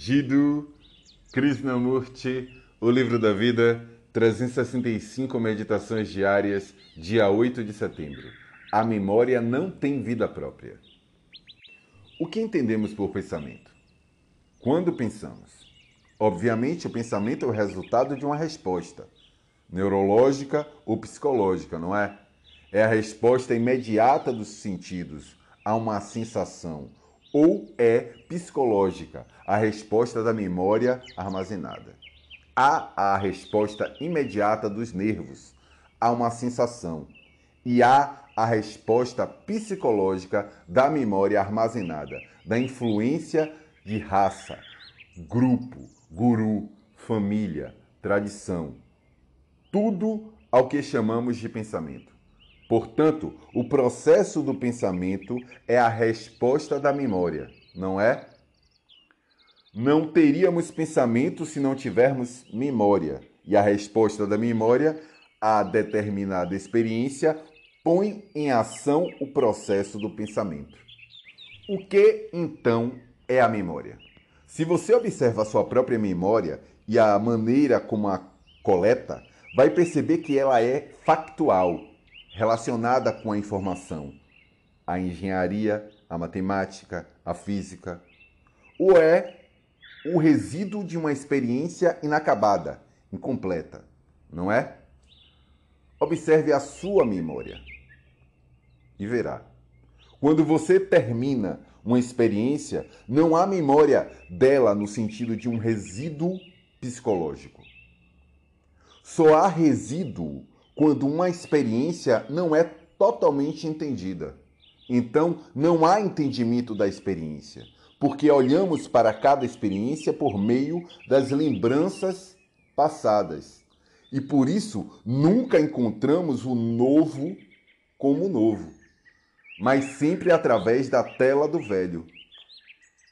Jiddu Krishnamurti, O Livro da Vida, 365 Meditações Diárias, dia 8 de setembro. A memória não tem vida própria. O que entendemos por pensamento? Quando pensamos? Obviamente, o pensamento é o resultado de uma resposta, neurológica ou psicológica, não é? É a resposta imediata dos sentidos a uma sensação, ou é psicológica, a resposta da memória armazenada. Há a resposta imediata dos nervos a uma sensação e há a resposta psicológica da memória armazenada, da influência de raça, grupo, guru, família, tradição. Tudo ao que chamamos de pensamento. Portanto, o processo do pensamento é a resposta da memória, não é? Não teríamos pensamento se não tivermos memória. E a resposta da memória a determinada experiência põe em ação o processo do pensamento. O que então é a memória? Se você observa a sua própria memória e a maneira como a coleta, vai perceber que ela é factual, relacionada com a informação, a engenharia, a matemática, a física, ou é o resíduo de uma experiência inacabada, incompleta, não é? Observe a sua memória e verá. Quando você termina uma experiência, não há memória dela no sentido de um resíduo psicológico. Só há resíduo quando uma experiência não é totalmente entendida. Então, não há entendimento da experiência, porque olhamos para cada experiência por meio das lembranças passadas. E por isso nunca encontramos o novo como novo, mas sempre através da tela do velho.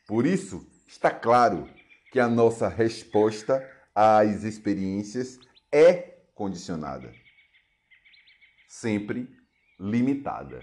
Por isso, está claro que a nossa resposta às experiências é condicionada sempre limitada.